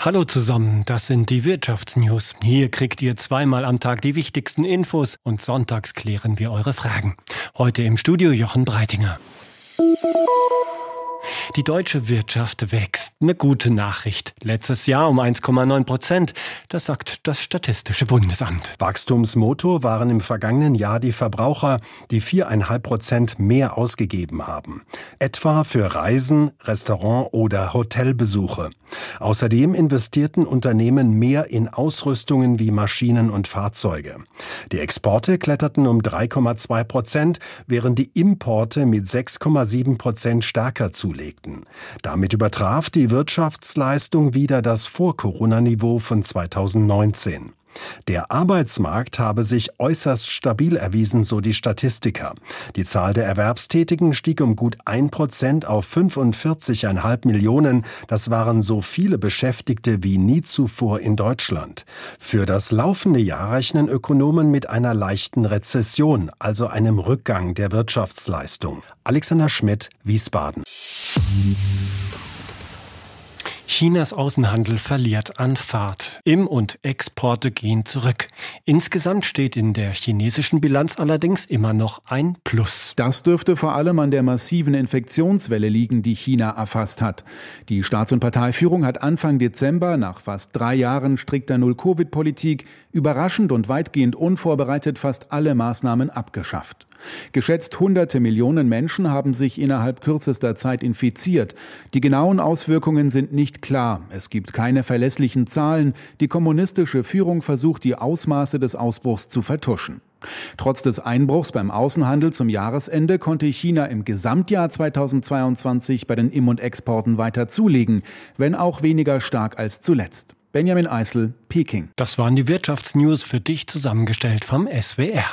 Hallo zusammen, das sind die Wirtschaftsnews. Hier kriegt ihr zweimal am Tag die wichtigsten Infos und sonntags klären wir eure Fragen. Heute im Studio Jochen Breitinger. Die deutsche Wirtschaft wächst. Eine gute Nachricht. Letztes Jahr um 1,9 Prozent. Das sagt das Statistische Bundesamt. Wachstumsmotor waren im vergangenen Jahr die Verbraucher, die viereinhalb Prozent mehr ausgegeben haben. Etwa für Reisen, Restaurant oder Hotelbesuche. Außerdem investierten Unternehmen mehr in Ausrüstungen wie Maschinen und Fahrzeuge. Die Exporte kletterten um 3,2 Prozent, während die Importe mit 6,7 Prozent stärker zulegten. Damit übertraf die Wirtschaftsleistung wieder das Vor-Corona-Niveau von 2019. Der Arbeitsmarkt habe sich äußerst stabil erwiesen, so die Statistiker. Die Zahl der Erwerbstätigen stieg um gut ein Prozent auf 45,5 Millionen. Das waren so viele Beschäftigte wie nie zuvor in Deutschland. Für das laufende Jahr rechnen Ökonomen mit einer leichten Rezession, also einem Rückgang der Wirtschaftsleistung. Alexander Schmidt, Wiesbaden. Chinas Außenhandel verliert an Fahrt. Im- und Exporte gehen zurück. Insgesamt steht in der chinesischen Bilanz allerdings immer noch ein Plus. Das dürfte vor allem an der massiven Infektionswelle liegen, die China erfasst hat. Die Staats- und Parteiführung hat Anfang Dezember nach fast drei Jahren strikter Null-Covid-Politik überraschend und weitgehend unvorbereitet fast alle Maßnahmen abgeschafft. Geschätzt hunderte Millionen Menschen haben sich innerhalb kürzester Zeit infiziert. Die genauen Auswirkungen sind nicht klar. Es gibt keine verlässlichen Zahlen. Die kommunistische Führung versucht, die Ausmaße des Ausbruchs zu vertuschen. Trotz des Einbruchs beim Außenhandel zum Jahresende konnte China im Gesamtjahr 2022 bei den Im- und Exporten weiter zulegen, wenn auch weniger stark als zuletzt. Benjamin Eisel, Peking. Das waren die Wirtschaftsnews für dich zusammengestellt vom SWR.